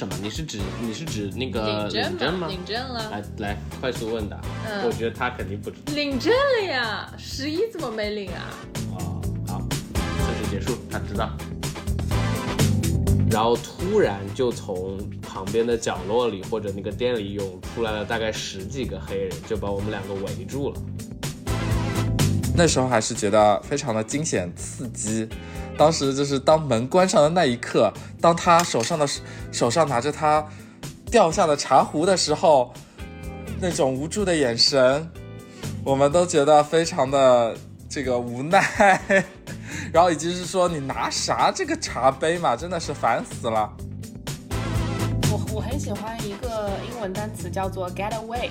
什么？你是指你是指那个领证吗？领证了。来来，快速问答。嗯，我觉得他肯定不知道。领证了呀，十一怎么没领啊？哦，好，测试结束，他知道。然后突然就从旁边的角落里或者那个店里涌出来了大概十几个黑人，就把我们两个围住了。那时候还是觉得非常的惊险刺激。当时就是当门关上的那一刻，当他手上的手上拿着他掉下的茶壶的时候，那种无助的眼神，我们都觉得非常的这个无奈。然后以及是说你拿啥这个茶杯嘛，真的是烦死了。我我很喜欢一个英文单词叫做 get away，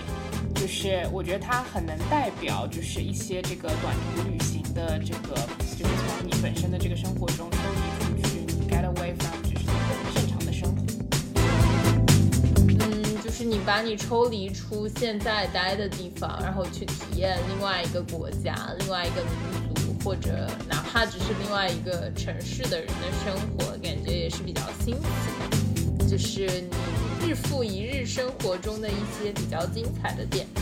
就是我觉得它很能代表就是一些这个短途旅行的这个。就是从你本身的这个生活中抽离出去，你 get away from 就是你的正常的生活。嗯，就是你把你抽离出现在待的地方，然后去体验另外一个国家、另外一个民族，或者哪怕只是另外一个城市的人的生活，感觉也是比较新奇的。就是你日复一日生活中的一些比较精彩的点缀。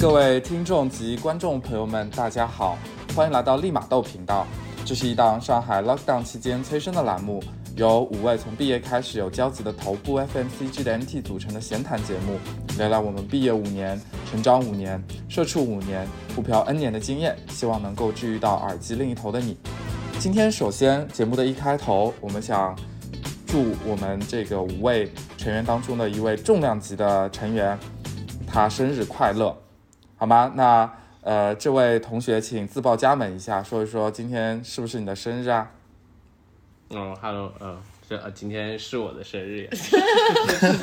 各位听众及观众朋友们，大家好，欢迎来到立马豆频道。这是一档上海 lockdown 期间催生的栏目，由五位从毕业开始有交集的头部 FMCG 的 MT 组成的闲谈节目，聊聊我们毕业五年、成长五年、社畜五年、互漂 N 年的经验，希望能够治愈到耳机另一头的你。今天首先节目的一开头，我们想祝我们这个五位成员当中的一位重量级的成员，他生日快乐。好吗？那呃，这位同学，请自报家门一下，说一说今天是不是你的生日啊？嗯，Hello，嗯，这啊，今天是我的生日呀。这个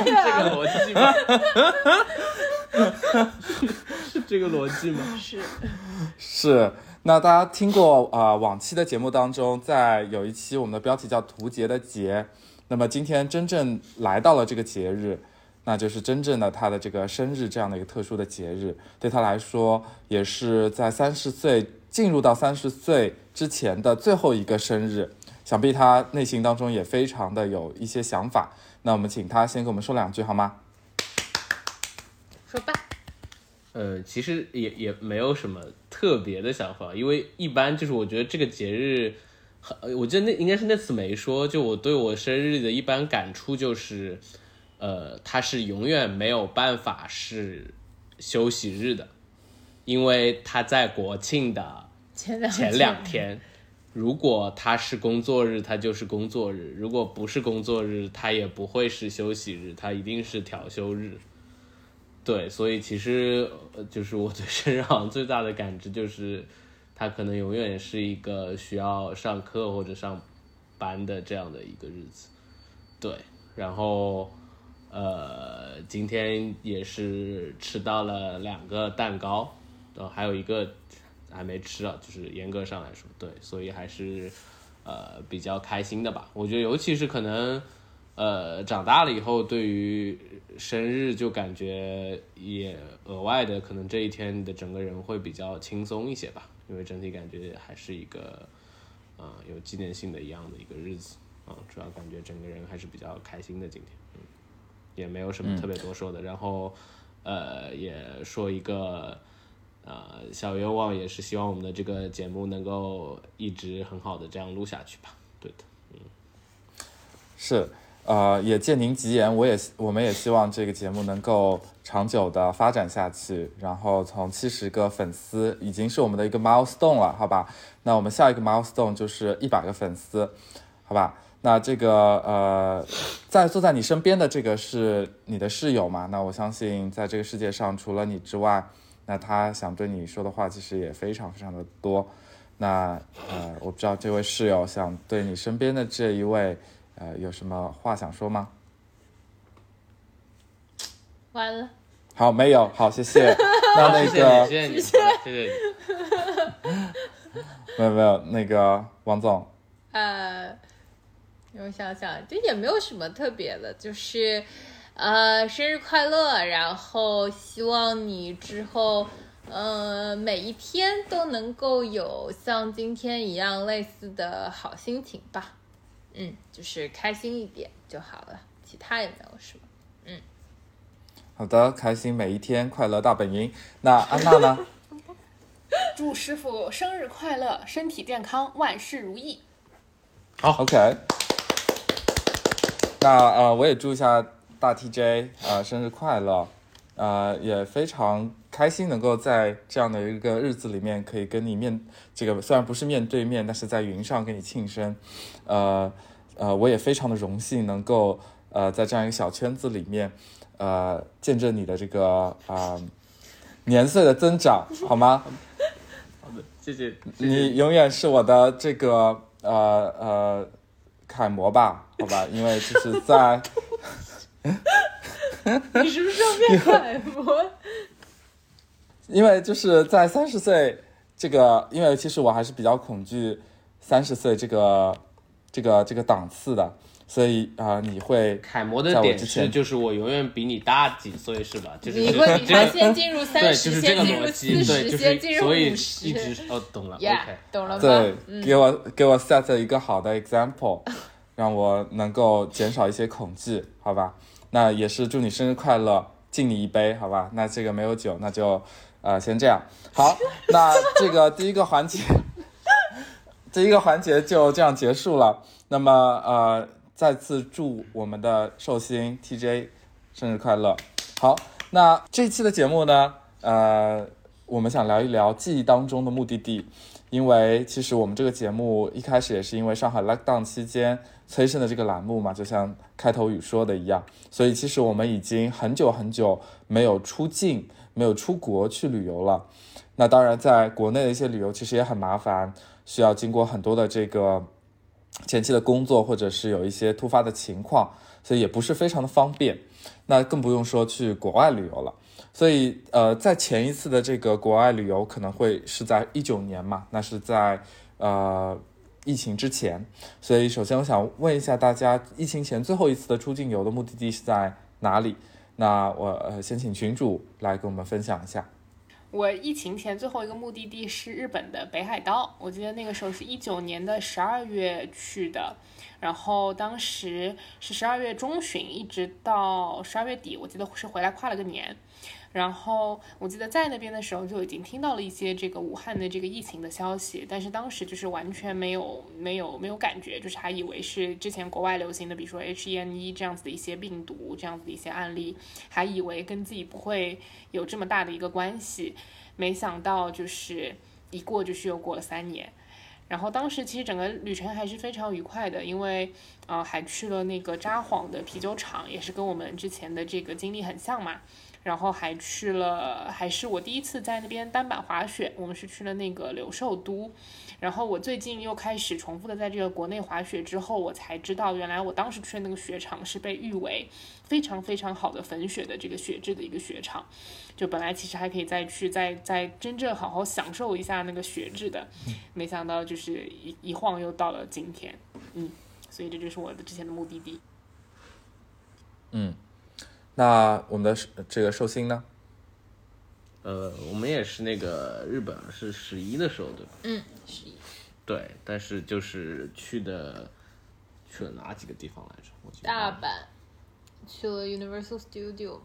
这个逻辑吗？是这个逻辑吗？是是。那大家听过啊？往期的节目当中，在有一期我们的标题叫“图节”的节，那么今天真正来到了这个节日。那就是真正的他的这个生日这样的一个特殊的节日，对他来说也是在三十岁进入到三十岁之前的最后一个生日，想必他内心当中也非常的有一些想法。那我们请他先跟我们说两句好吗？说吧。呃，其实也也没有什么特别的想法，因为一般就是我觉得这个节日，我记得那应该是那次没说，就我对我生日的一般感触就是。呃，他是永远没有办法是休息日的，因为他在国庆的前两天。如果它是工作日，它就是工作日；如果不是工作日，它也不会是休息日，它一定是调休日。对，所以其实就是我对生日好像最大的感知就是，它可能永远是一个需要上课或者上班的这样的一个日子。对，然后。呃，今天也是吃到了两个蛋糕，呃，还有一个还没吃啊，就是严格上来说，对，所以还是呃比较开心的吧。我觉得，尤其是可能呃长大了以后，对于生日就感觉也额外的，可能这一天你的整个人会比较轻松一些吧，因为整体感觉还是一个啊有纪念性的一样的一个日子啊，主要感觉整个人还是比较开心的今天。也没有什么特别多说的，然后，呃，也说一个，呃，小愿望，也是希望我们的这个节目能够一直很好的这样录下去吧。对的，嗯，是，呃，也借您吉言，我也我们也希望这个节目能够长久的发展下去。然后从七十个粉丝已经是我们的一个 milestone 了，好吧？那我们下一个 milestone 就是一百个粉丝，好吧？那这个呃，在坐在你身边的这个是你的室友嘛？那我相信在这个世界上除了你之外，那他想对你说的话其实也非常非常的多。那呃，我不知道这位室友想对你身边的这一位呃有什么话想说吗？完了。好，没有。好，谢谢。那那个，谢谢你，谢谢你。没有没有，那个王总。呃。我想想，这也没有什么特别的，就是，呃，生日快乐，然后希望你之后，呃，每一天都能够有像今天一样类似的好心情吧。嗯，就是开心一点就好了，其他也没有什么。嗯好的，开心每一天，快乐大本营。那安娜呢？祝师傅生日快乐，身体健康，万事如意。好 OK，那呃，我也祝一下大 TJ 呃生日快乐，呃，也非常开心能够在这样的一个日子里面，可以跟你面这个虽然不是面对面，但是在云上跟你庆生，呃呃，我也非常的荣幸能够呃在这样一个小圈子里面，呃，见证你的这个啊、呃年岁的增长，好吗？好的，谢谢。谢谢你永远是我的这个呃呃楷模吧，好吧？因为就是在 你是不是要变楷模？因为就是在三十岁这个，因为其实我还是比较恐惧三十岁这个这个这个档次的，所以啊、你会楷模的点是，就是我永远比你大几岁，是吧？就是你会比他先进入对，三就十，是这个先进入逻辑，四十，对，就先进入是所以五十。一直哦，懂了 Yeah，，OK。懂了吧？对嗯，给我给我 set 一个好的 example，让我能够减少一些恐惧，好吧？那也是祝你生日快乐，敬你一杯，好吧？那这个没有酒，那就呃先这样。好，那这个第一个环节，第一个环节就这样结束了。那么呃，再次祝我们的寿星 TJ 生日快乐。好，那这期的节目呢，呃，我们想聊一聊记忆当中的目的地。因为其实我们这个节目一开始也是因为上海 lockdown 期间催生的这个栏目嘛，就像开头语说的一样，所以其实我们已经很久很久没有出境、没有出国去旅游了。那当然，在国内的一些旅游其实也很麻烦，需要经过很多的这个前期的工作，或者是有一些突发的情况，所以也不是非常的方便。那更不用说去国外旅游了。所以，呃，在前一次的这个国外旅游可能会是在一九年嘛，那是在呃疫情之前。所以，首先我想问一下大家，疫情前最后一次的出境游的目的地是在哪里？那我呃先请群主来跟我们分享一下。我疫情前最后一个目的地是日本的北海道，我记得那个时候是一九年的十二月去的，然后当时是十二月中旬一直到十二月底，我记得是回来跨了个年。然后我记得在那边的时候就已经听到了一些这个武汉的这个疫情的消息，但是当时就是完全没有没有没有感觉，就是还以为是之前国外流行的，比如说 H1N1 这样子的一些病毒，这样子的一些案例，还以为跟自己不会有这么大的一个关系，没想到就是一过就是又过了三年。然后当时其实整个旅程还是非常愉快的，因为呃还去了那个札幌的啤酒厂，也是跟我们之前的这个经历很像嘛。然后还去了，还是我第一次在那边单板滑雪，我们是去了那个柳寿都。然后我最近又开始重复的在这个国内滑雪之后，我才知道原来我当时去的那个雪场是被誉为非常非常好的粉雪的这个雪质的一个雪场。就本来其实还可以再去再再真正好好享受一下那个雪质的，没想到就是一一晃又到了今天，嗯，所以这就是我的之前的目的地。嗯，那我们的呃这个寿星呢？呃，我们也是那个日本是十一的时候对吧？嗯，十一。对，但是就是去的去了哪几个地方来着？我记得大阪去了 Universal Studio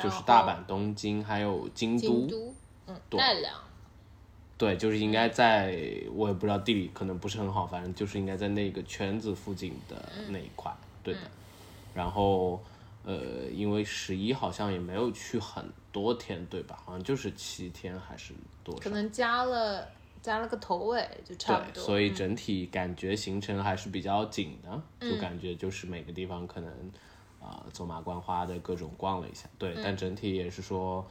就是大阪、东京还有京都。京都，嗯，对奈良，对，就是应该在，我也不知道地理可能不是很好，反正就是应该在那个圈子附近的那一块，对的。然后，呃，因为十一好像也没有去很多天，对吧？好像就是七天还是多少可？能加了加了个头尾，就差不对，多。所以整体感觉行程还是比较紧的，就感觉就是每个地方可能啊、呃走马观花的各种逛了一下，对，但整体也是说，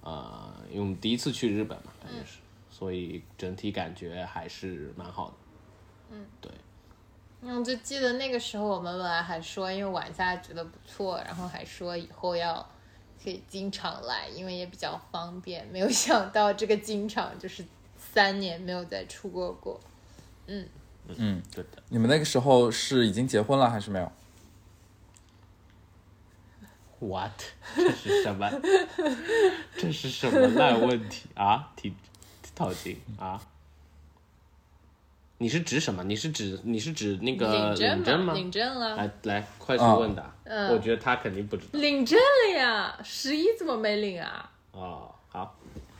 呃，因为我们第一次去日本嘛，感觉是，所以整体感觉还是蛮好的。嗯，对，嗯，我就记得那个时候我们本来还说，因为玩下来觉得不错，然后还说以后要可以经常来，因为也比较方便。没有想到这个经常就是三年没有再出过国。嗯嗯，对的。你们那个时候是已经结婚了还是没有？What？这是什么？这是什么烂问题啊？提套近啊？你是指什么？你是指你是指那个领证吗？领证了。来来，快速问答。嗯我觉得他肯定不知道。领证了呀，十一怎么没领啊？哦，好，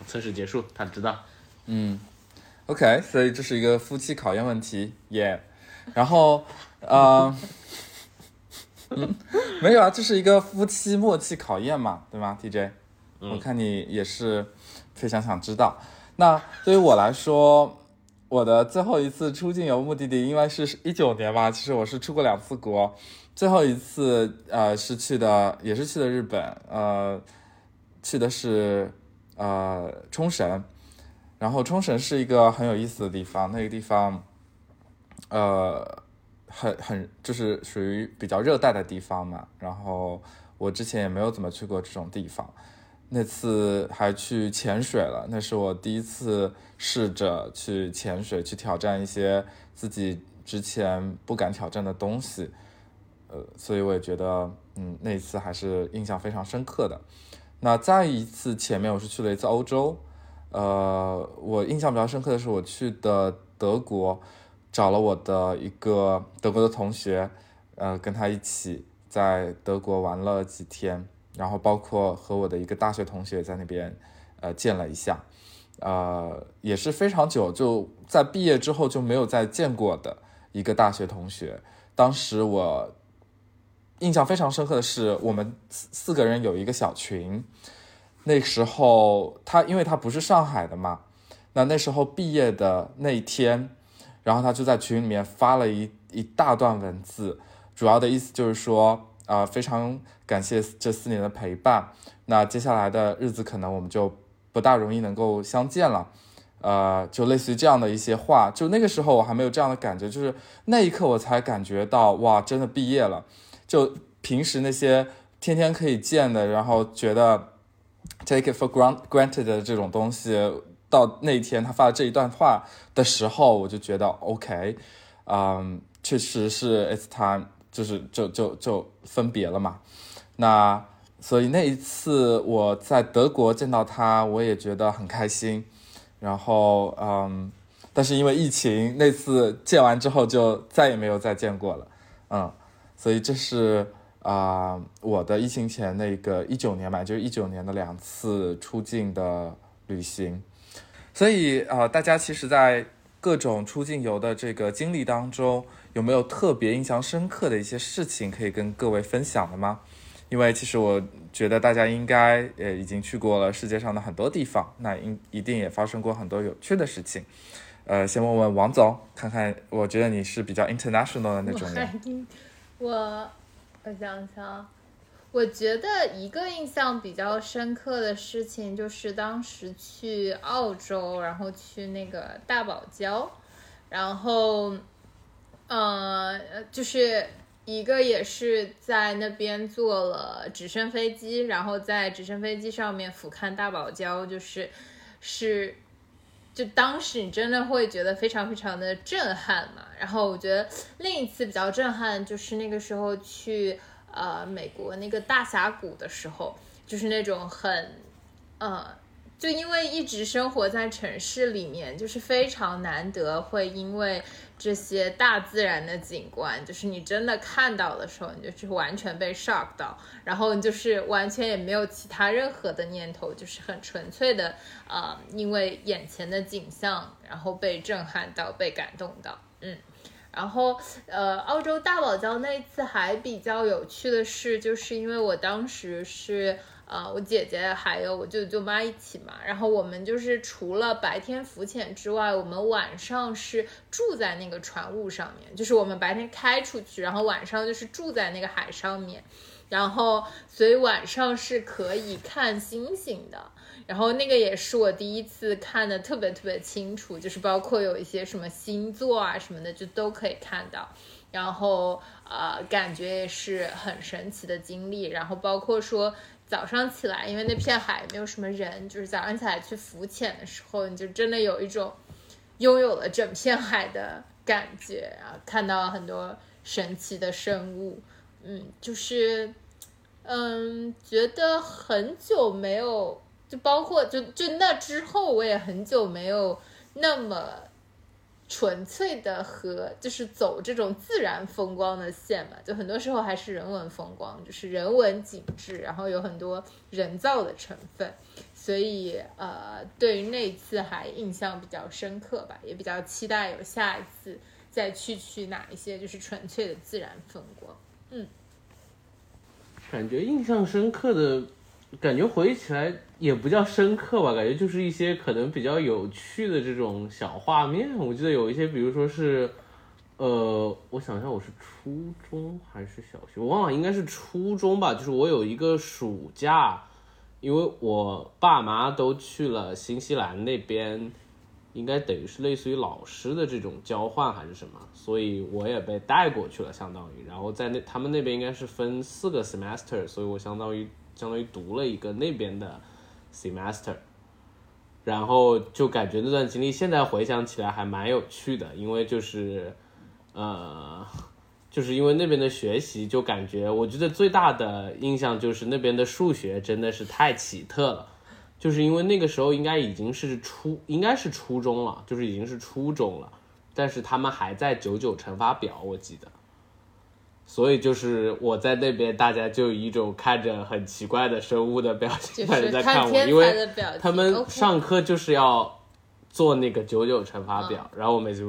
测试结束，他知道。嗯 OK，所以这是一个夫妻考验问题，耶、然后，呃，嗯，没有啊，这是一个夫妻默契考验嘛，对吗？TJ，我看你也是非常想知道。那对于我来说，我的最后一次出境游目的地，因为是一九年嘛，其实我是出过两次国，最后一次呃是去的，也是去的日本，呃，去的是呃冲绳。然后冲绳是一个很有意思的地方，那个地方，呃，很很就是属于比较热带的地方嘛。然后我之前也没有怎么去过这种地方，那次还去潜水了，那是我第一次试着去潜水，去挑战一些自己之前不敢挑战的东西。呃，所以我也觉得，嗯，那一次还是印象非常深刻的。那再一次前面我是去了一次欧洲，呃，我印象比较深刻的是我去的德国，找了我的一个德国的同学，呃，跟他一起在德国玩了几天，然后包括和我的一个大学同学在那边，呃，见了一下，呃，也是非常久，就在毕业之后就没有再见过的一个大学同学。当时我印象非常深刻的是，我们四四个人有一个小群，那时候他因为他不是上海的嘛，那那时候毕业的那一天，然后他就在群里面发了一一大段文字，主要的意思就是说，啊、非常感谢这四年的陪伴，那接下来的日子可能我们就不大容易能够相见了。呃，就类似于这样的一些话，就那个时候我还没有这样的感觉，就是那一刻我才感觉到哇，真的毕业了。就平时那些天天可以见的，然后觉得 take it for granted 的这种东西，到那一天他发的这一段话的时候，我就觉得 OK，嗯，确实是 it's time，就是就就就分别了嘛。那所以那一次我在德国见到他，我也觉得很开心。然后嗯，但是因为疫情，那次见完之后就再也没有再见过了，嗯，所以这是啊、我的疫情前那个一九年吧，就是一九年的两次出境的旅行。所以呃，大家其实，在各种出境游的这个经历当中，有没有特别印象深刻的一些事情可以跟各位分享的吗？因为其实我觉得大家应该呃已经去过了世界上的很多地方，那应一定也发生过很多有趣的事情。呃，先问问王总，看看，我觉得你是比较 international 的那种人。我我想想，我觉得一个印象比较深刻的事情就是当时去澳洲，然后去那个大堡礁，然后呃，就是一个也是在那边坐了直升飞机，然后在直升飞机上面俯瞰大堡礁，就是是。就当时你真的会觉得非常非常的震撼嘛。然后我觉得另一次比较震撼就是那个时候去呃美国那个大峡谷的时候，就是那种很呃，就因为一直生活在城市里面，就是非常难得会因为这些大自然的景观，就是你真的看到的时候，你就是完全被 shock 到，然后你就是完全也没有其他任何的念头，就是很纯粹的呃，因为眼前的景象，然后被震撼到，被感动到，嗯。然后，呃，澳洲大堡礁那一次还比较有趣的是，就是因为我当时是呃，我姐姐还有我舅舅妈一起嘛，然后我们就是除了白天浮潜之外，我们晚上是住在那个船坞上面，就是我们白天开出去，然后晚上就是住在那个海上面，然后所以晚上是可以看星星的。然后那个也是我第一次看的特别特别清楚，就是包括有一些什么星座啊什么的，就都可以看到。然后呃，感觉也是很神奇的经历。然后包括说早上起来，因为那片海没有什么人，就是早上起来去浮潜的时候，你就真的有一种拥有了整片海的感觉啊，看到了很多神奇的生物。嗯，就是嗯，觉得很久没有，就包括就就那之后，我也很久没有那么纯粹的和就是走这种自然风光的线嘛，就很多时候还是人文风光，就是人文景致，然后有很多人造的成分，所以呃，对于那次还印象比较深刻吧，也比较期待有下一次再去去哪一些就是纯粹的自然风光。嗯。感觉印象深刻的，感觉回忆起来也不叫深刻吧，感觉就是一些可能比较有趣的这种小画面。我记得有一些，比如说是，呃，我想一下，我是初中还是小学，我忘了，应该是初中吧。就是我有一个暑假，因为我爸妈都去了新西兰那边。应该等于是类似于老师的这种交换还是什么，所以我也被带过去了，相当于，然后在那他们那边应该是分四个 semester，所以我相当于相当于读了一个那边的 semester，然后就感觉那段经历现在回想起来还蛮有趣的，因为就是呃，就是因为那边的学习就感觉，我觉得最大的印象就是那边的数学真的是太奇特了。就是因为那个时候应该已经是初，应该是初中了，就是已经是初中了，但是他们还在九九乘法表，我记得，所以就是我在那边，大家就以一种看着很奇怪的生物的表情在看我，因为他们上课就是要做那个九九乘法表，然后我每次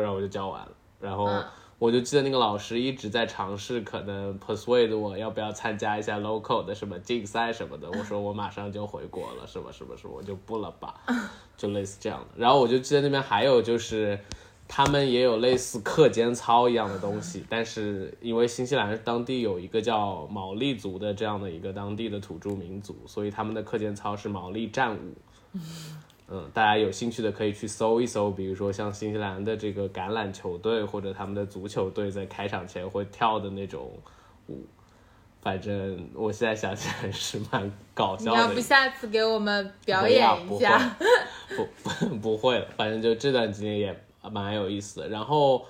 然后我就教完了，然后。我就记得那个老师一直在尝试，可能 persuade 我要不要参加一下 local 的什么竞赛什么的。我说我马上就回国了，什么什么什么？我就不了吧，就类似这样的。然后我就记得那边还有就是，他们也有类似课间操一样的东西，但是因为新西兰当地有一个叫毛利族的这样的一个当地的土著民族，所以他们的课间操是毛利战舞。嗯，大家有兴趣的可以去搜一搜，比如说像新西兰的这个橄榄球队或者他们的足球队在开场前会跳的那种舞，反正我现在想起来是蛮搞笑的。你要不下次给我们表演一下？不不 不会了，反正就这段经历也蛮有意思的。然后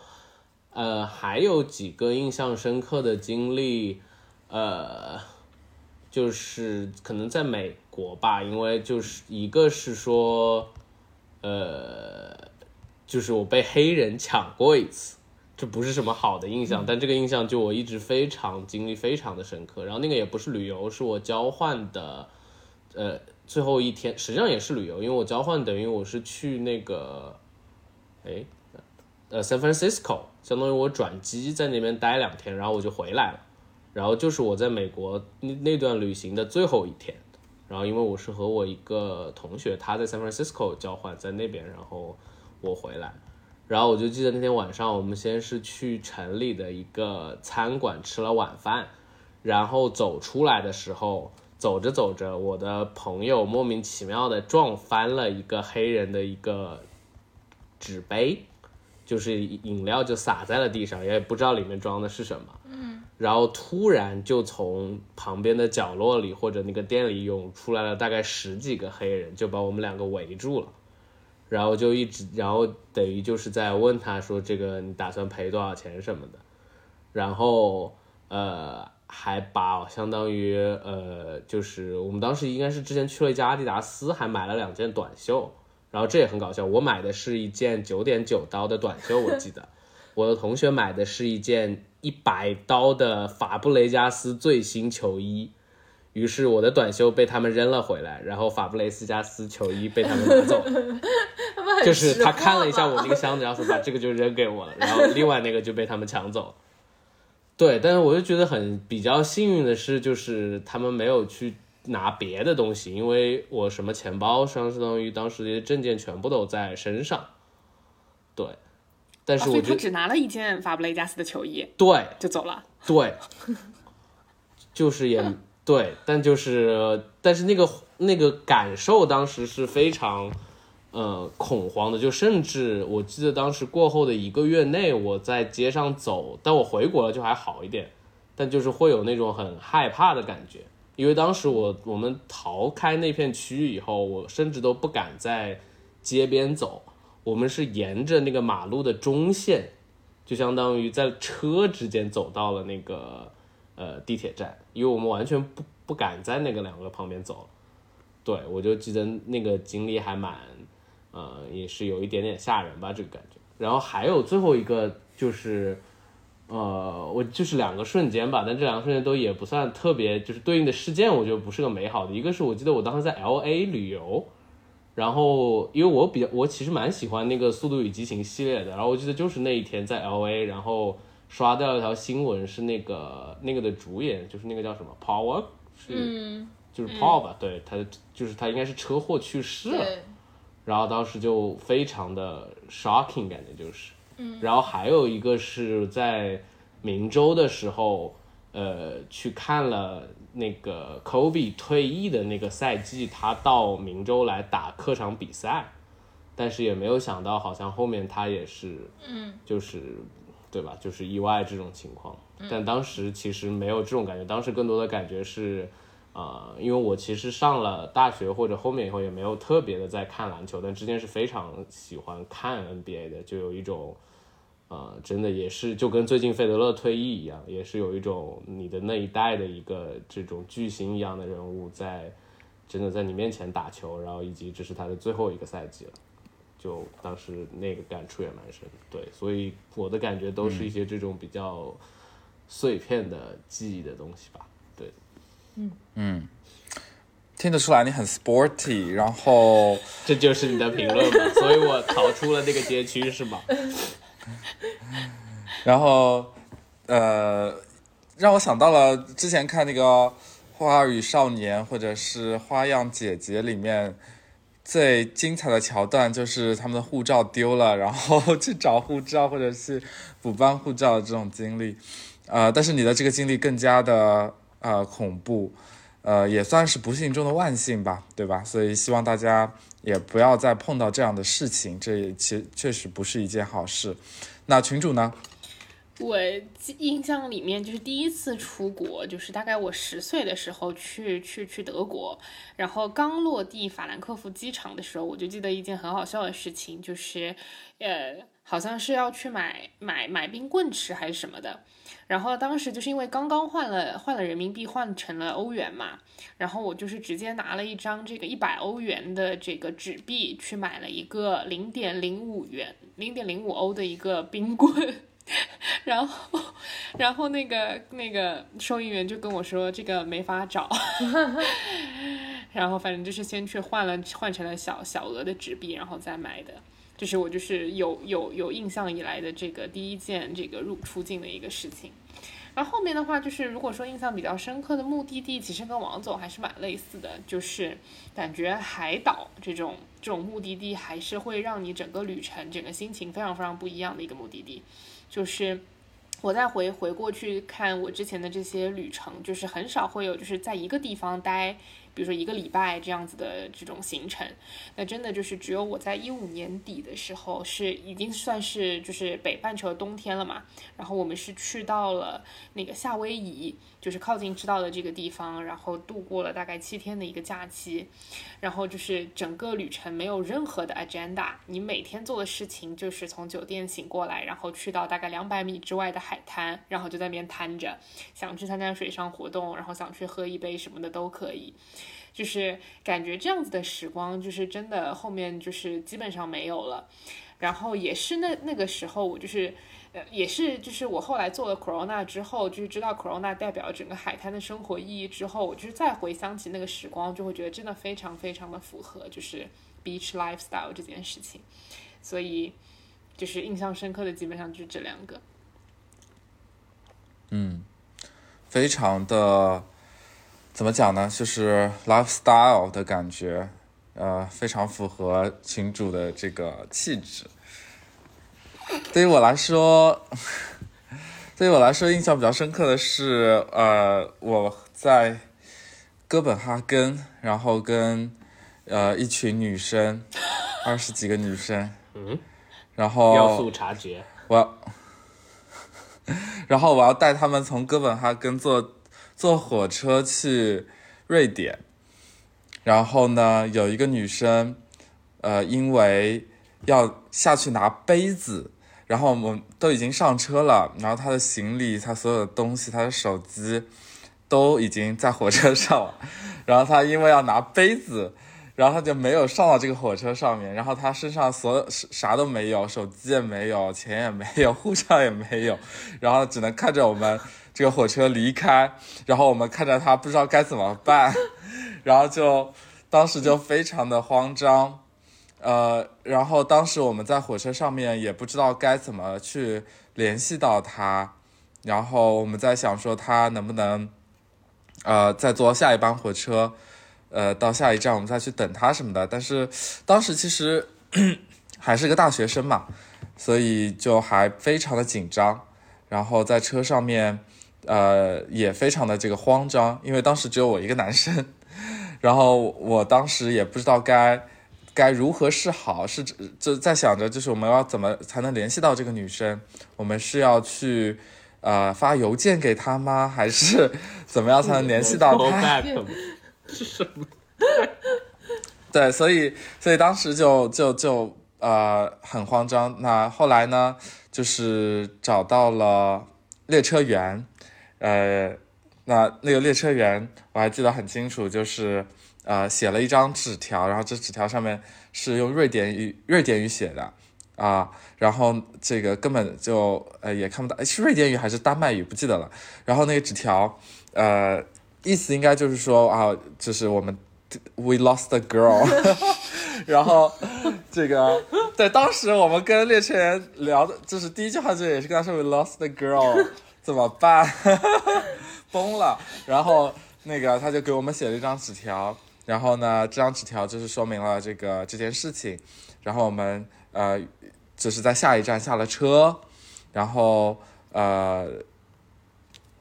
呃，还有几个印象深刻的经历，呃，就是可能在美。国吧，因为就是一个是说，呃，就是我被黑人抢过一次，这不是什么好的印象，但这个印象就我一直非常经历非常的深刻。然后那个也不是旅游，是我交换的，呃，最后一天，实际上也是旅游，因为我交换等于我是去那个，哎，呃，San Francisco，相当于我转机在那边待两天，然后我就回来了，然后就是我在美国那那段旅行的最后一天。然后因为我是和我一个同学，他在 San Francisco 交换，在那边，然后我回来，然后我就记得那天晚上，我们先是去城里的一个餐馆吃了晚饭，然后走出来的时候，走着走着，我的朋友莫名其妙的撞翻了一个黑人的一个纸杯，就是饮料就洒在了地上，也不知道里面装的是什么。然后突然就从旁边的角落里或者那个店里涌出来了大概十几个黑人，就把我们两个围住了，然后就一直，然后等于就是在问他说这个你打算赔多少钱什么的，然后呃还把相当于呃就是我们当时应该是之前去了一家阿迪达斯，还买了两件短袖，然后这也很搞笑，我买的是一件九点九刀的短袖，我记得 我的同学买的是一件。一百刀的法布雷加斯最新球衣，于是我的短袖被他们扔了回来，然后法布雷斯加斯球衣被他们拿走。就是他看了一下我那个箱子，然后说把这个就扔给我了，然后另外那个就被他们抢走。对，但是我就觉得很比较幸运的是，就是他们没有去拿别的东西，因为我什么钱包相当于当时的证件全部都在身上。对。但是我就只拿了一件法布雷加斯的球衣，对，就走了。对，就是也对，但就是但是那个那个感受当时是非常呃恐慌的，就甚至我记得当时过后的一个月内，我在街上走，但我回国了就还好一点，但就是会有那种很害怕的感觉，因为当时我我们逃开那片区域以后，我甚至都不敢在街边走。我们是沿着那个马路的中线，就相当于在车之间走到了那个呃地铁站，因为我们完全不不敢在那个两个旁边走。对我就记得那个经历还蛮，呃，也是有一点点吓人吧，这个感觉。然后还有最后一个就是，呃，我就是两个瞬间吧，但这两个瞬间都也不算特别，就是对应的事件，我觉得不是个美好的。一个是我记得我当时在 L A 旅游，然后因为我比较，我其实蛮喜欢那个《速度与激情》系列的，然后我记得就是那一天在 L A，然后刷到了一条新闻，是那个那个的主演，就是那个叫什么 Power，是、嗯，就是 Paul 吧，对他就是他应该是车祸去世了。然后当时就非常的 shocking，感觉就是，嗯，然后还有一个是在明州的时候，呃，去看了那个 Kobe 退役的那个赛季，他到明州来打客场比赛，但是也没有想到，好像后面他也是，嗯，就是，对吧？就是意外这种情况，但当时其实没有这种感觉，当时更多的感觉是。啊、因为我其实上了大学或者后面以后也没有特别的在看篮球，但之前是非常喜欢看 NBA 的，就有一种，呃，真的也是就跟最近费德勒退役一样，也是有一种你的那一代的一个这种巨星一样的人物在，真的在你面前打球，然后以及这是他的最后一个赛季了，就当时那个感触也蛮深的，对，所以我的感觉都是一些这种比较碎片的记忆的东西吧，对。听得出来你很 sporty，然后这就是你的评论嘛？所以我逃出了那个街区是吗？然后呃，让我想到了之前看那个《花儿与少年》或者是《花样姐姐》里面最精彩的桥段，就是他们的护照丢了，然后去找护照或者是补办护照的这种经历。呃，但是你的这个经历更加的呃恐怖，呃，也算是不幸中的万幸吧，对吧？所以希望大家也不要再碰到这样的事情，这也其确实不是一件好事。那群主呢？我印象里面就是第一次出国，就是大概我十岁的时候去去去德国，然后刚落地法兰克福机场的时候，我就记得一件很好笑的事情，就是呃，好像是要去买买买冰棍吃还是什么的，然后当时就是因为刚刚换了换了人民币换成了欧元嘛，然后我就是直接拿了一张这个一百欧元的这个纸币去买了一个零点零五元零点零五欧的一个冰棍。然后，然后那个那个收银员就跟我说这个没法找，然后反正就是先去换了换成了小小额的纸币，然后再买的。这是我就是有有有印象以来的这个第一件这个入出境的一个事情。然后后面的话就是，如果说印象比较深刻的目的地，其实跟王总还是蛮类似的，就是感觉海岛这种这种目的地，还是会让你整个旅程整个心情非常非常不一样的一个目的地。就是我再回回过去看我之前的这些旅程，就是很少会有就是在一个地方待，比如说一个礼拜这样子的这种行程。那真的就是只有我在一五年底的时候，是已经算是就是北半球的冬天了嘛。然后我们是去到了那个夏威夷，就是靠近赤道的这个地方，然后度过了大概七天的一个假期。然后就是整个旅程没有任何的 agenda，你每天做的事情就是从酒店醒过来，然后去到大概两百米之外的海滩，然后就在那边瘫着，想去参加水上活动，然后想去喝一杯什么的都可以。就是感觉这样子的时光，就是真的后面就是基本上没有了。然后也是那那个时候，我就是，呃，也是就是我后来做了 Corona 之后，就是知道 Corona 代表整个海滩的生活意义之后，我就是再回想起那个时光，就会觉得真的非常非常的符合，就是 beach lifestyle 这件事情。所以就是印象深刻的基本上就是这两个。嗯非常的怎么讲呢？就是 lifestyle 的感觉，呃，非常符合群主的这个气质。对于我来说，对于我来说，印象比较深刻的是，呃，我在哥本哈根，然后跟呃一群女生，二十几个女生，嗯，然后要素察觉，我要，然后我要带他们从哥本哈根坐坐火车去瑞典，然后呢，有一个女生，呃，因为要下去拿杯子，然后我们都已经上车了，然后她的行李、她所有的东西、她的手机都已经在火车上了。然后她因为要拿杯子，然后他就没有上到这个火车上面。然后他身上所有啥都没有，手机也没有，钱也没有，护照也没有，然后只能看着我们这个火车离开。然后我们看着他不知道该怎么办，然后就当时就非常的慌张。呃，然后当时我们在火车上面也不知道该怎么去联系到他，然后我们在想说他能不能，呃，再坐下一班火车，呃，到下一站我们再去等他什么的。但是当时其实 还是个大学生嘛，所以就还非常的紧张，然后在车上面，呃，也非常的这个慌张，因为当时只有我一个男生，然后我当时也不知道该。该如何是好？是就在想着，就是我们要怎么才能联系到这个女生？我们是要去呃发邮件给她吗？还是 怎么样才能联系到她？是什么？对，所以所以当时就就就呃很慌张。那后来呢，就是找到了列车员，呃，那那个列车员我还记得很清楚，就是。呃，写了一张纸条，然后这纸条上面是用瑞典语瑞典语写的啊，然后这个根本就呃也看不到，是瑞典语还是丹麦语不记得了。然后那个纸条，呃，意思应该就是说啊，就是我们 we lost the girl，然后这个对，当时我们跟列车员聊的，就是第一句话就也是跟他说 we lost the girl，怎么办？崩了。然后那个他就给我们写了一张纸条。然后呢，这张纸条就是说明了这个这件事情。然后我们呃，就是在下一站下了车，然后呃，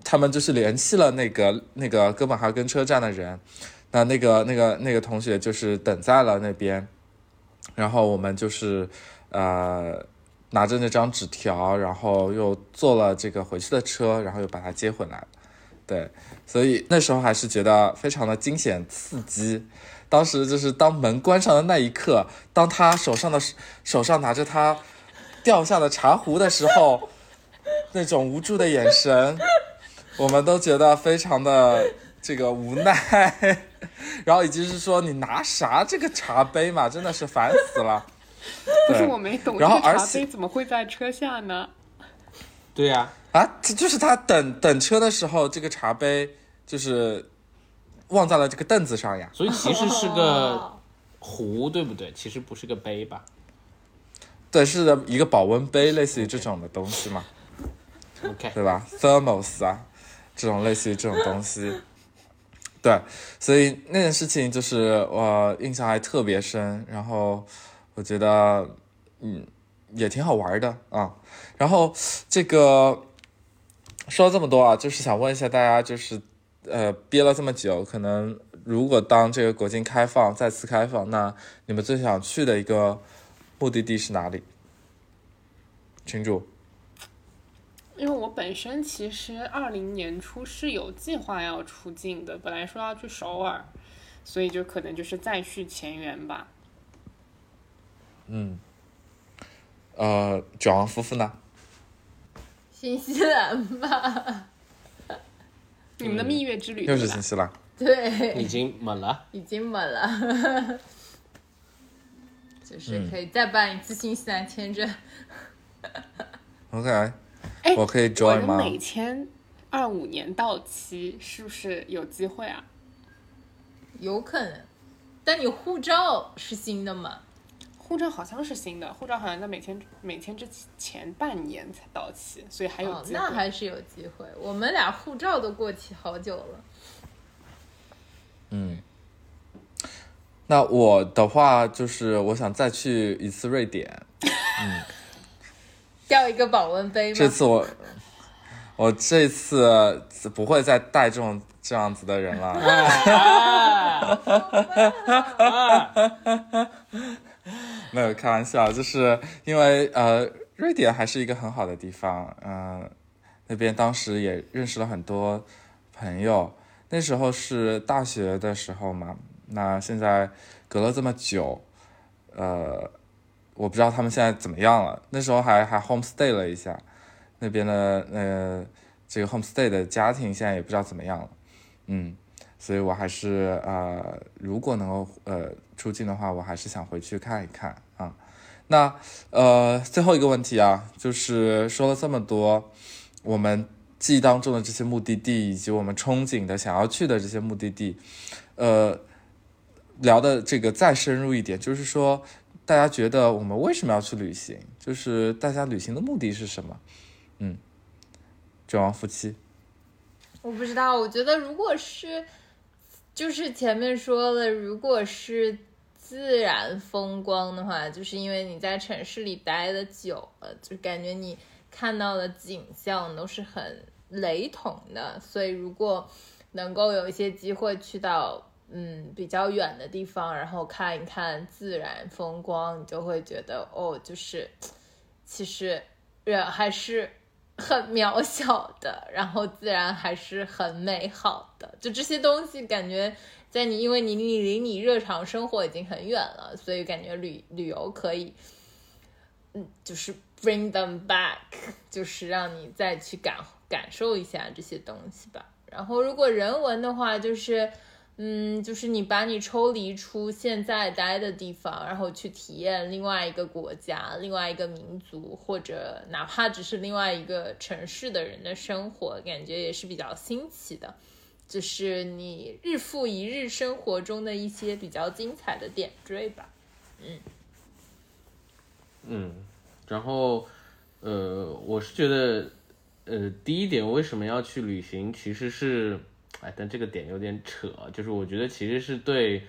他们就是联系了那个那个哥本哈根车站的人。那那个那个那个同学就是等在了那边。然后我们就是呃，拿着那张纸条，然后又坐了这个回去的车，然后又把他接回来。对。所以那时候还是觉得非常的惊险刺激，当时就是当门关上的那一刻，当他手上的手上拿着他掉下的茶壶的时候，那种无助的眼神，我们都觉得非常的这个无奈。然后以及是说你拿啥这个茶杯嘛，真的是烦死了。不是我没懂，这个茶杯怎么会在车下呢？对呀。啊，这就是他等等车的时候，这个茶杯就是忘在了这个凳子上呀。所以其实是个壶，对不对？其实不是个杯吧？对，是的一个保温杯，类似于这种的东西嘛。OK，对吧？Thermos 啊，这种类似于这种东西。对，所以那件事情就是我印象还特别深，然后我觉得嗯也挺好玩的啊。然后这个。说了这么多啊，就是想问一下大家，就是呃憋了这么久，可能如果当这个国境开放再次开放，那你们最想去的一个目的地是哪里？群主。因为我本身其实二零年初是有计划要出境的，本来说要去首尔，所以就可能就是再续前缘吧。嗯。呃，卷王夫妇呢？新西兰吧，你们的蜜月之旅又是新西兰，对，已经满了，已经满了，就是可以再办一次新西兰签证。OK，哎，我可以 join 吗？美签二五年到期，是不是有机会啊？有可能，但你护照是新的吗？护照好像是新的，护照好像在每天每天之前半年才到期，所以还有机会。那还是有机会。我们俩护照都过期好久了。嗯，那我的话就是我想再去一次瑞典。嗯，掉一个保温杯吗？这次我我这次不会再带这种这样子的人了。没有开玩笑，就是因为呃，瑞典还是一个很好的地方，嗯，那边当时也认识了很多朋友，那时候是大学的时候嘛，那现在隔了这么久，呃，我不知道他们现在怎么样了。那时候还还 homestay 了一下，那边的呃这个 homestay 的家庭现在也不知道怎么样了，嗯，所以我还是呃如果能够呃出境的话，我还是想回去看一看。那呃最后一个问题啊，就是说了这么多，我们记忆当中的这些目的地，以及我们憧憬的想要去的这些目的地，呃。聊的这个再深入一点，就是说，大家觉得我们为什么要去旅行？就是大家旅行的目的是什么？嗯，卷王夫妻，我不知道。我觉得如果是，就是前面说了，如果是自然风光的话，就是因为你在城市里待的久了，就感觉你看到的景象都是很雷同的，所以如果能够有一些机会去到。嗯，比较远的地方，然后看一看自然风光，你就会觉得哦，就是其实人还是很渺小的，然后自然还是很美好的。就这些东西，感觉在你，因为你你离你日常生活已经很远了，所以感觉旅旅游可以，嗯，就是 bring them back，就是让你再去感感受一下这些东西吧。然后如果人文的话，就是。嗯，就是你把你抽离出现在待的地方，然后去体验另外一个国家、另外一个民族，或者哪怕只是另外一个城市的人的生活，感觉也是比较新奇的。就是你日复一日生活中的一些比较精彩的点缀吧。嗯嗯，然后呃，我是觉得呃，第一点为什么要去旅行，其实是。哎，但这个点有点扯，就是我觉得其实是对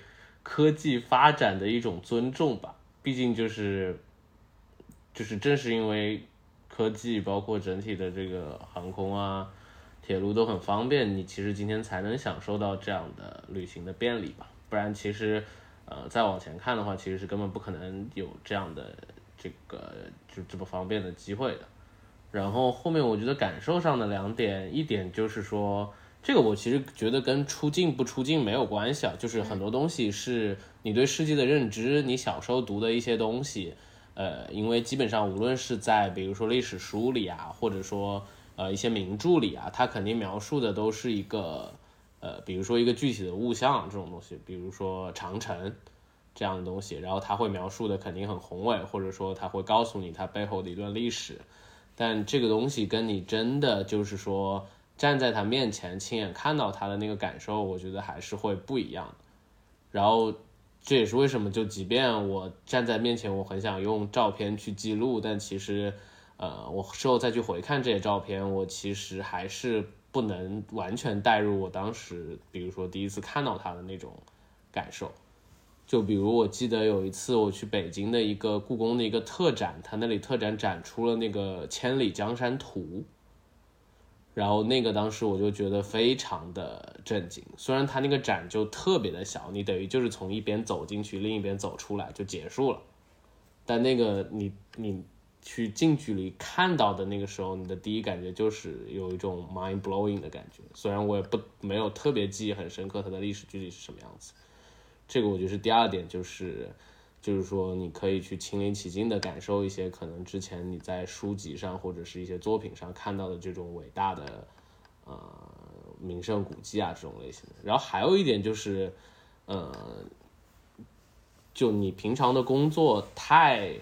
科技发展的一种尊重吧。毕竟就是，就是正是因为科技，包括整体的这个航空啊、铁路都很方便，你其实今天才能享受到这样的旅行的便利吧。不然其实，呃，再往前看的话，其实是根本不可能有这样的这个就这么方便的机会的。然后后面我觉得感受上的两点，一点就是说。这个我其实觉得跟出境不出境没有关系啊，就是很多东西是你对世界的认知，你小时候读的一些东西，呃，因为基本上无论是在比如说历史书里啊，或者说呃一些名著里啊，它肯定描述的都是一个呃，比如说一个具体的物象这种东西，比如说长城这样的东西，然后它会描述的肯定很宏伟，或者说它会告诉你它背后的一段历史，但这个东西跟你真的就是说。站在他面前，亲眼看到他的那个感受，我觉得还是会不一样的。然后这也是为什么，就即便我站在面前，我很想用照片去记录，但其实，呃，我事后再去回看这些照片，我其实还是不能完全带入我当时，比如说第一次看到他的那种感受。就比如我记得有一次我去北京的一个故宫的一个特展，他那里特展展出了那个《千里江山图》。然后那个当时我就觉得非常的震惊，虽然它那个展就特别的小，你等于就是从一边走进去，另一边走出来就结束了。但那个你你去近距离看到的那个时候，你的第一感觉就是有一种 mind blowing 的感觉。虽然我也不没有特别记忆很深刻它的历史具体是什么样子，这个我觉得是第二点，就是。就是说，你可以去亲临其境的感受一些可能之前你在书籍上或者是一些作品上看到的这种伟大的，呃，名胜古迹啊这种类型的。然后还有一点就是，呃，就你平常的工作太，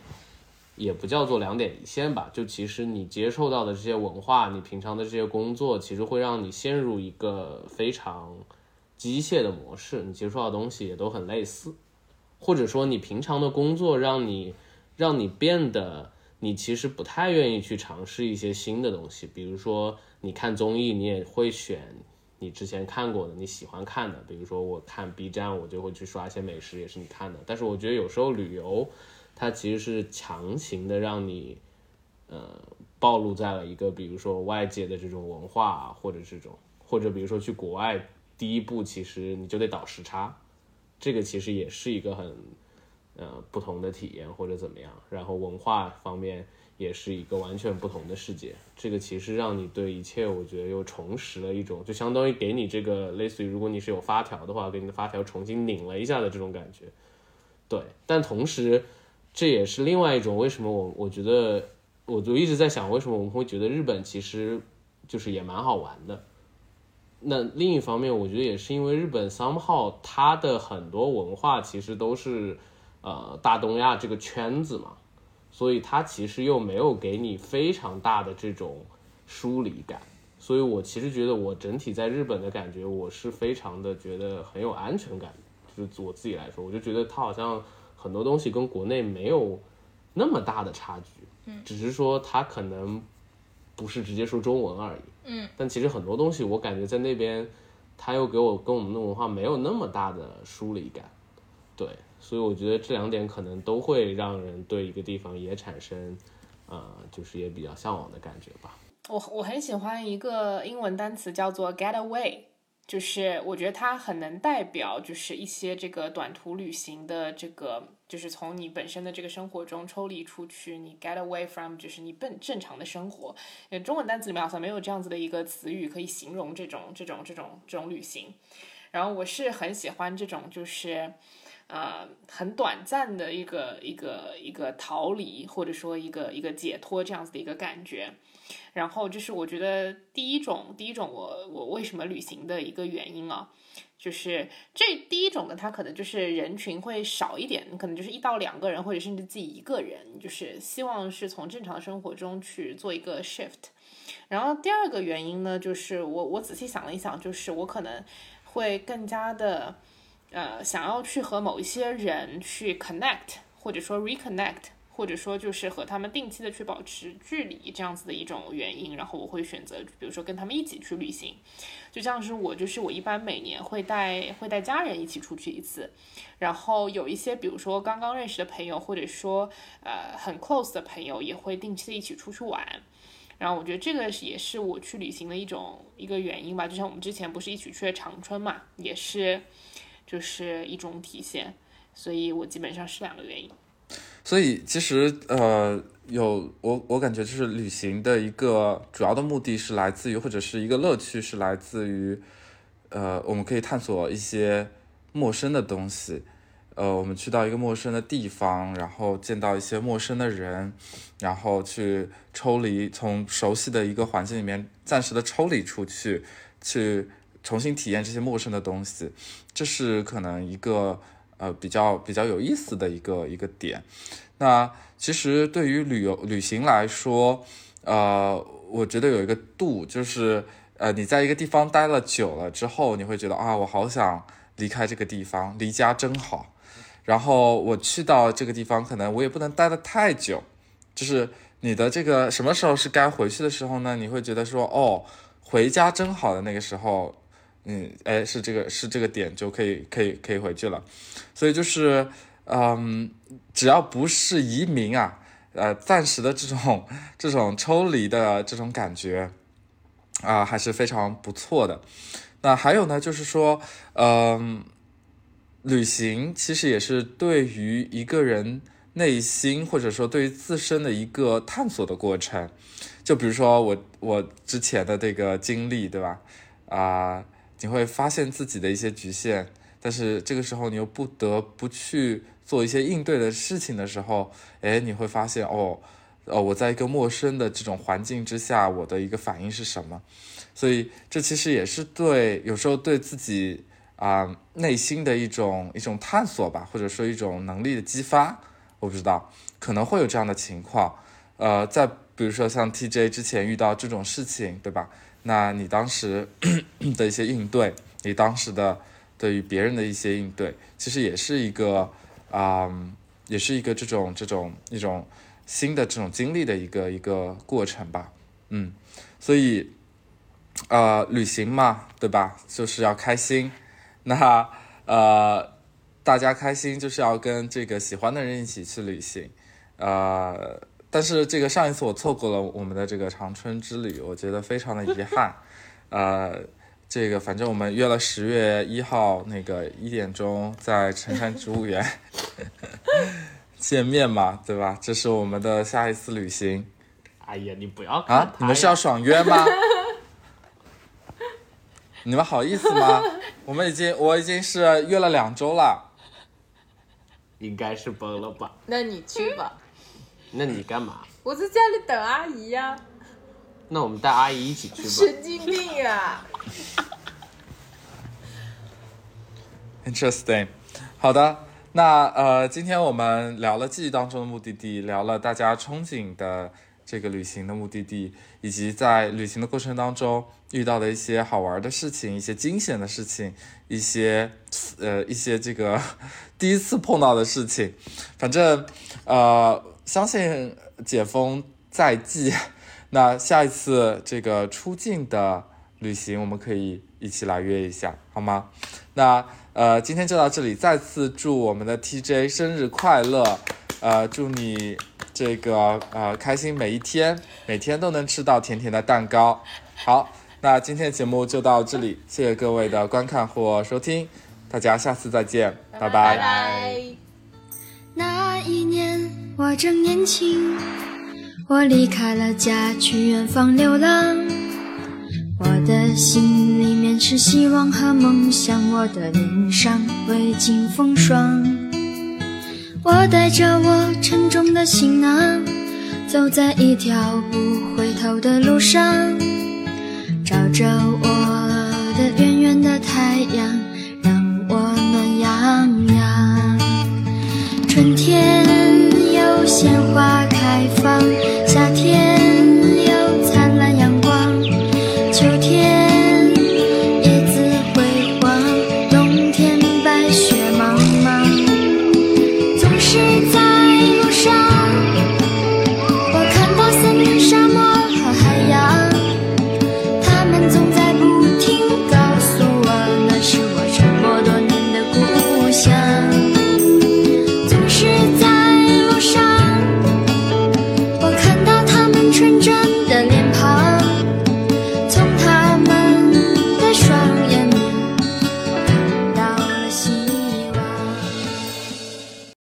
也不叫做两点一线吧。就其实你接受到的这些文化，你平常的这些工作，其实会让你陷入一个非常机械的模式，你接触到的东西也都很类似。或者说，你平常的工作让你，让你变得，你其实不太愿意去尝试一些新的东西。比如说，你看综艺，你也会选你之前看过的、你喜欢看的。比如说，我看 B 站，我就会去刷一些美食，也是你看的。但是我觉得有时候旅游，它其实是强行的让你，呃，暴露在了一个比如说外界的这种文化或者这种，或者比如说去国外，第一步其实你就得倒时差。这个其实也是一个很，呃，不同的体验或者怎么样，然后文化方面也是一个完全不同的世界。这个其实让你对一切，我觉得又重拾了一种，就相当于给你这个类似于，如果你是有发条的话，给你的发条重新拧了一下的这种感觉。对，但同时，这也是另外一种为什么我我觉得，我就一直在想，为什么我们会觉得日本其实就是也蛮好玩的。那另一方面，我觉得也是因为日本 somehow 它的很多文化其实都是呃大东亚这个圈子嘛，所以它其实又没有给你非常大的这种疏离感。所以我其实觉得我整体在日本的感觉，我是非常的觉得很有安全感。就是我自己来说，我就觉得它好像。很多东西跟国内没有那么大的差距，嗯，只是说它可能不是直接说中文而已，嗯，但其实很多东西我感觉在那边，他又给我跟我们的文化没有那么大的疏离感，对，所以我觉得这两点可能都会让人对一个地方也产生，呃，就是也比较向往的感觉吧。我我很喜欢一个英文单词叫做 get away。就是我觉得它很能代表，就是一些这个短途旅行的这个，就是从你本身的这个生活中抽离出去，你 get away from，就是你本正常的生活。中文单词里面好像没有这样子的一个词语可以形容这种这种这种这种旅行。然后我是很喜欢这种，就是呃很短暂的一个一个一个逃离，或者说一个一个解脱这样子的一个感觉。然后就是我觉得第一种，第一种我我为什么旅行的一个原因啊，就是这第一种呢，它可能就是人群会少一点，可能就是一到两个人或者甚至自己一个人，就是希望是从正常生活中去做一个 shift。然后第二个原因呢，就是我我仔细想了一想，就是我可能会更加的呃想要去和某一些人去 connect，或者说 reconnect。或者说就是和他们定期的去保持距离这样子的一种原因，然后我会选择，比如说跟他们一起去旅行，就像是我就是我一般每年会带会带家人一起出去一次，然后有一些比如说刚刚认识的朋友，或者说呃很 close 的朋友，也会定期的一起出去玩，然后我觉得这个也是我去旅行的一种一个原因吧，就像我们之前不是一起去了长春嘛，也是就是一种体现，所以我基本上是两个原因。所以其实呃，有我我感觉就是旅行的一个主要的目的是来自于或者是一个乐趣是来自于，呃，我们可以探索一些陌生的东西，呃，我们去到一个陌生的地方，然后见到一些陌生的人，然后去抽离从熟悉的一个环境里面暂时的抽离出去，去重新体验这些陌生的东西，这是可能一个。呃，比较比较有意思的一个一个点。那其实对于旅游旅行来说，呃，我觉得有一个度，就是呃，你在一个地方待了久了之后，你会觉得啊，我好想离开这个地方，离家真好。然后我去到这个地方，可能我也不能待得太久。就是你的这个什么时候是该回去的时候呢？你会觉得说，哦，回家真好的那个时候。嗯，哎，是这个，是这个点就可以，可以，可以回去了。所以就是，嗯，只要不是移民啊，呃，暂时的这种这种抽离的这种感觉啊，还是非常不错的。那还有呢，就是说，嗯，旅行其实也是对于一个人内心或者说对于自身的一个探索的过程。就比如说我我之前的这个经历，对吧？啊。你会发现自己的一些局限，但是这个时候你又不得不去做一些应对的事情的时候，哎，你会发现哦，哦，我在一个陌生的这种环境之下，我的一个反应是什么？所以这其实也是对有时候对自己啊内心的一种一种探索吧，或者说一种能力的激发。我不知道可能会有这样的情况，呃，再比如说像 TJ 之前遇到这种事情，对吧？那你当时 的一些应对，你当时的对于别人的一些应对，其实也是一个啊，也是一个这种这种一种新的这种经历的一个一个过程吧，嗯，所以呃，旅行嘛，对吧？就是要开心，那呃，大家开心就是要跟这个喜欢的人一起去旅行，呃。但是这个上一次我错过了我们的这个长春之旅，我觉得非常的遗憾。呃，这个反正我们约了十月一号那个一点钟在辰山植物园 见面嘛，对吧？这是我们的下一次旅行。哎呀，你不要啊！你们是要爽约吗？你们好意思吗？我们已经我已经是约了两周了。应该是崩了吧？那你去吧，那你干嘛？我在家里等阿姨呀、那我们带阿姨一起去吧。神经病啊！Interesting，好的，那呃，今天我们聊了记忆当中的目的地，聊了大家憧憬的这个旅行的目的地，以及在旅行的过程当中遇到的一些好玩的事情、一些惊险的事情、一些呃一些这个 第一次碰到的事情。反正呃，相信解封在即，那下一次这个出境的旅行，我们可以一起来约一下，好吗？那呃，今天就到这里，再次祝我们的 TJ 生日快乐，呃，祝你这个呃开心每一天，每天都能吃到甜甜的蛋糕。好，那今天的节目就到这里，谢谢各位的观看或收听，大家下次再见，拜拜拜。那一年我正年轻，我离开了家去远方流浪。我的心里面是希望和梦想，我的脸上未经风霜。我带着我沉重的行囊，走在一条不回头的路上，照着我的远远的太阳，让我暖洋洋。春天鲜花开放，